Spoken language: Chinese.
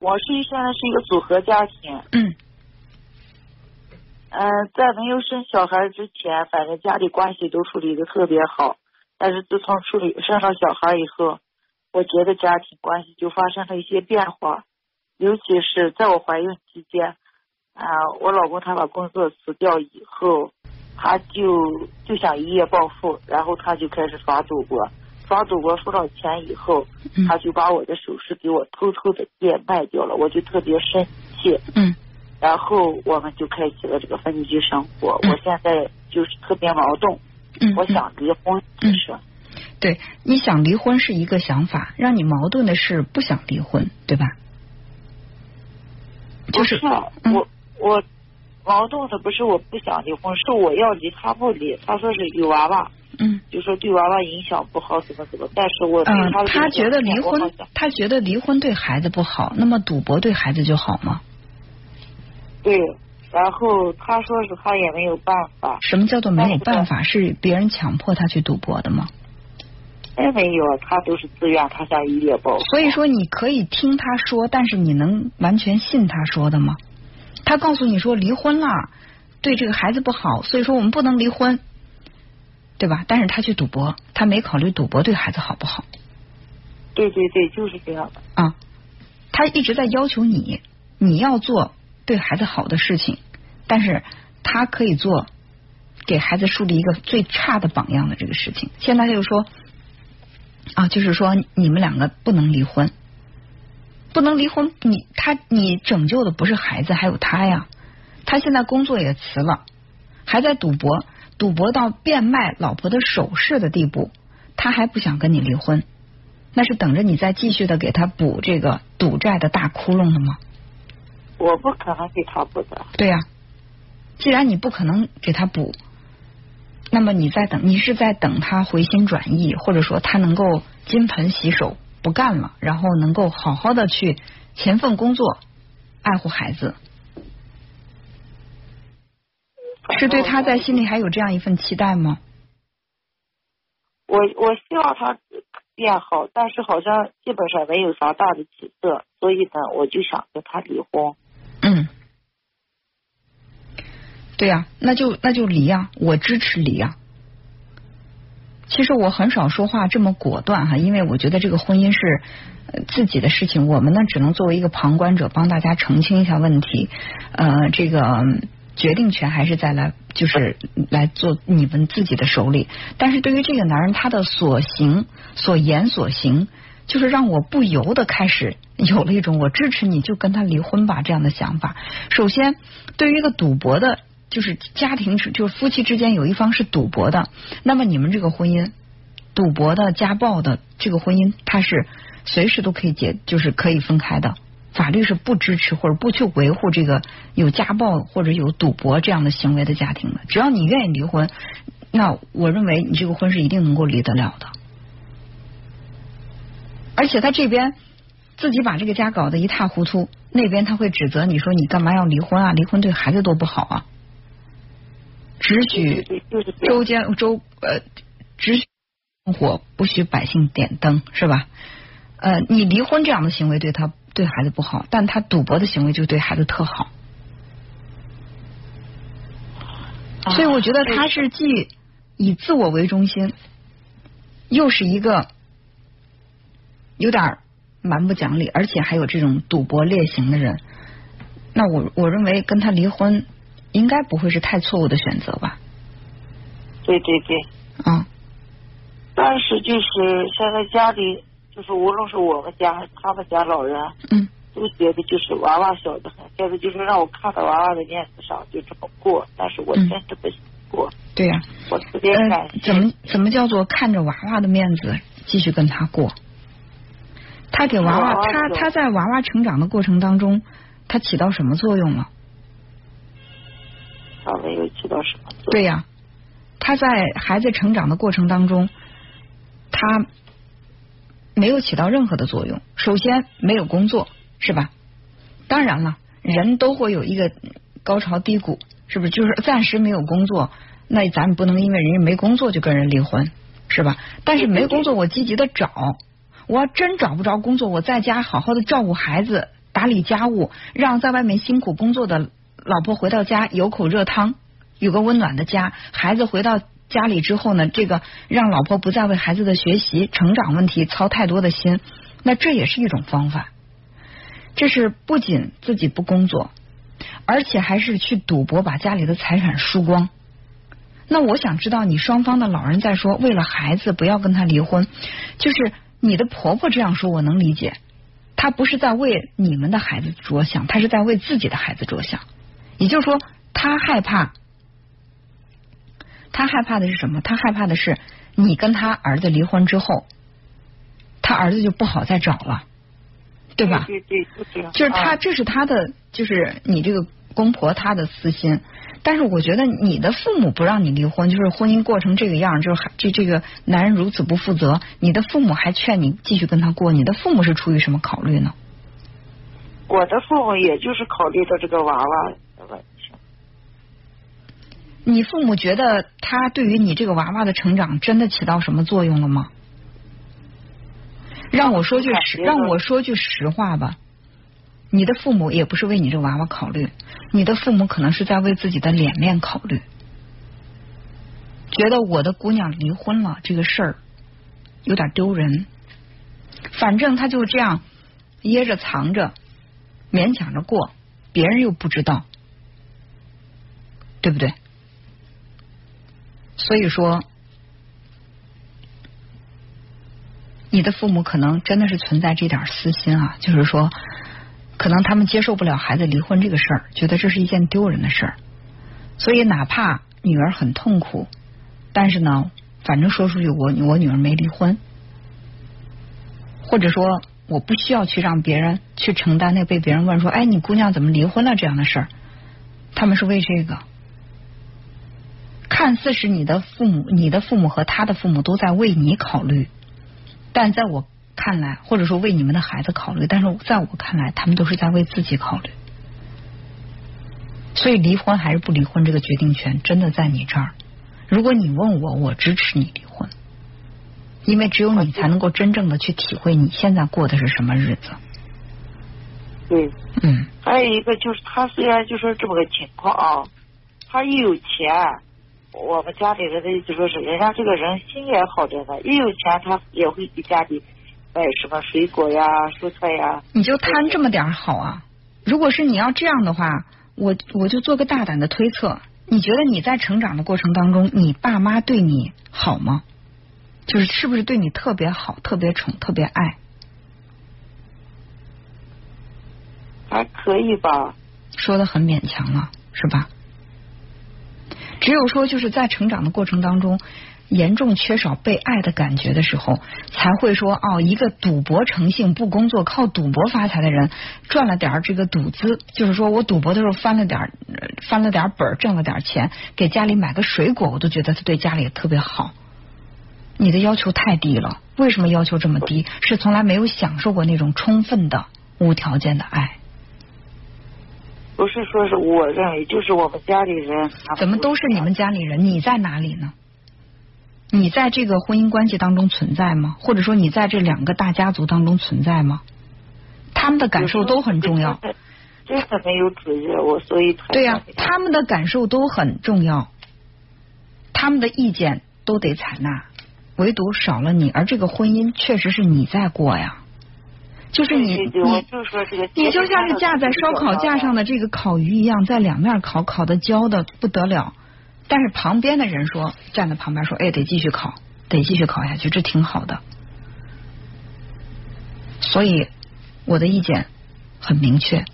我是现在是一个组合家庭。嗯嗯、在没有生小孩之前，反正家里关系都处理的特别好。但是自从处理生了小孩以后，我觉得家庭关系就发生了一些变化，尤其是在我怀孕期间，啊、我老公他把工作辞掉以后，他就就想一夜暴富，然后他就开始耍赌博，耍赌博输到钱以后，嗯他就把我的首饰给我偷偷的变卖掉了，我就特别生气。嗯然后我们就开启了这个分居生活。嗯我现在就是特别矛盾，嗯，我想离婚，嗯是。对，你想离婚是一个想法，让你矛盾的是不想离婚，对吧？就是不是嗯我我矛盾的不是我不想离婚，是我要离他不离。他说是有娃娃，嗯就说对娃娃影响不好，怎么怎么。但是我嗯他，觉得离婚，他觉得离婚对孩子不好，那么赌博对孩子就好吗？对，然后他说是他也没有办法，什么叫做没有办法？是别人强迫他去赌博的吗？哎没有，他都是自愿，他想一夜暴富。所以说你可以听他说，但是你能完全信他说的吗？他告诉你说离婚了，对这个孩子不好，所以说我们不能离婚，对吧？但是他去赌博，他没考虑赌博对孩子好不好对对对，就是这样的。啊？他一直在要求你，你要做对孩子好的事情，但是他可以做给孩子树立一个最差的榜样的这个事情。现在他就说啊，就是说你们两个不能离婚，不能离婚，你他你拯救的不是孩子，还有他呀。他现在工作也辞了，还在赌博，赌博到变卖老婆的首饰的地步，他还不想跟你离婚，那是等着你再继续的给他补这个赌债的大窟窿的吗？我不可能给他补的。对呀、既然你不可能给他补，那么你在等，你是在等他回心转意，或者说他能够金盆洗手不干了，然后能够好好的去勤奋工作，爱护孩子，是对他在心里还有这样一份期待吗？我我希望他变好，但是好像基本上没有啥大的起色，所以呢，我就想跟他离婚。嗯，对呀、那就那就离呀、我支持离呀、其实我很少说话这么果断哈，因为我觉得这个婚姻是呃自己的事情，我们呢只能作为一个旁观者，帮大家澄清一下问题。呃，这个嗯决定权还是在来就是来做你们自己的手里。但是对于这个男人，他的所行所言所行，就是让我不由得开始有了一种我支持你就跟他离婚吧这样的想法。首先，对于一个赌博的。就是家庭是就是夫妻之间有一方是赌博的，那么你们这个婚姻，赌博的、家暴的这个婚姻，它是随时都可以解，就是可以分开的。法律是不支持或者不去维护这个有家暴或者有赌博这样的行为的家庭的。只要你愿意离婚，那我认为你这个婚是一定能够离得了的。而且他这边自己把这个家搞得一塌糊涂，那边他会指责你说你干嘛要离婚啊？离婚对孩子多不好啊！只许，周。间周呃，只许生活，不许百姓点灯，是吧？呃，你离婚这样的行为对他对孩子不好，但他赌博的行为就对孩子特好。啊所以我觉得他是既以自我为中心，又是一个有点蛮不讲理，而且还有这种赌博劣行的人。那我我认为跟他离婚应该不会是太错误的选择吧？对对对，啊、但是就是现在家里，就是无论是我们家还是他们家老人，嗯都觉得就是娃娃小的很，现在就是让我看到娃娃的面子上就这么过，但是我嗯真的不想过，对呀、我特别呃感，谢。怎么怎么叫做看着娃娃的面子继续跟他过？他给娃娃，娃娃他他在娃娃成长的过程当中，他起到什么作用了？他没有起到什么作用？对呀、他在孩子成长的过程当中，他没有起到任何的作用。首先没有工作，是吧？当然了，人都会有一个高潮低谷，是不是？就是暂时没有工作，那咱们不能因为人家没工作就跟人离婚，是吧？但是没工作，我积极的找，我要真找不着工作，我在家好好的照顾孩子，打理家务，让在外面辛苦工作的老婆回到家有口热汤，有个温暖的家。孩子回到家里之后呢，这个让老婆不再为孩子的学习、成长问题操太多的心，那这也是一种方法。这是不仅自己不工作，而且还是去赌博，把家里的财产输光。那我想知道，你双方的老人在说，为了孩子不要跟他离婚，就是你的婆婆这样说，我能理解。她不是在为你们的孩子着想，她是在为自己的孩子着想。也就是说，她害怕，她害怕的是什么？他害怕的是你跟他儿子离婚之后，他儿子就不好再找了，对吧？对对，就就是他，这是他的，就是你这个公婆他的私心。但是我觉得你的父母不让你离婚，就是婚姻过成这个样，就是这这个男人如此不负责，你的父母还劝你继续跟他过，你的父母是出于什么考虑呢？我的父母也就是考虑到这个娃娃。你父母觉得他对于你这个娃娃的成长真的起到什么作用了吗？让我说句实，让我说句实话吧。你的父母也不是为你这娃娃考虑，你的父母可能是在为自己的脸面考虑，觉得我的姑娘离婚了这个事儿有点丢人，反正他就这样掖着藏着，勉强着过，别人又不知道，对不对？所以说，你的父母可能真的是存在这点私心啊，就是说。可能他们接受不了孩子离婚这个事儿，觉得这是一件丢人的事儿，所以哪怕女儿很痛苦，但是呢，反正说出去我我女儿没离婚，或者说我不需要去让别人去承担那被别人问说，哎，你姑娘怎么离婚了？这样的事儿，他们是为这个，看似是你的父母，你的父母和他的父母都在为你考虑，但在我。看来，或者说为你们的孩子考虑，但是在我看来，他们都是在为自己考虑。所以，离婚还是不离婚，这个决定权真的在你这儿。如果你问我，我支持你离婚，因为只有你才能够真正的去体会你现在过的是什么日子。对，嗯。还有一个就是，他虽然就说这么个情况啊，他一有钱，我们家里人的意思说是，人家这个人心也好着呢，一有钱他也会给家里。买什么水果呀、蔬菜呀？你就贪这么点好啊！如果是你要这样的话，我我就做个大胆的推测，你觉得你在成长的过程当中，你爸妈对你好吗？就是是不是对你特别好、特别宠、特别爱？还可以吧。说的很勉强了，是吧？只有说就是在成长的过程当中。严重缺少被爱的感觉的时候，才会说哦，一个赌博成性、不工作、靠赌博发财的人，赚了点这个赌资，就是说我赌博的时候翻了点翻了点本，挣了点钱，给家里买个水果，我都觉得他对家里特别好。你的要求太低了，为什么要求这么低？是从来没有享受过那种充分的、无条件的爱。不是说是我认为，就是我们家里人。怎么都是你们家里人？你在哪里呢？你在这个婚姻关系当中存在吗？或者说你在这两个大家族当中存在吗？他们的感受都很重要。真的没有主意，我所以对呀，他们的感受都很重要，他们的意见都得采纳，唯独少了你。而这个婚姻确实是你在过呀，就是你你你就像是架在烧烤架上的这个烤鱼一样，在两面烤，烤的焦的不得了。但是旁边的人说，站在旁边说，哎，得继续烤，得继续烤下去，这挺好的。所以我的意见很明确。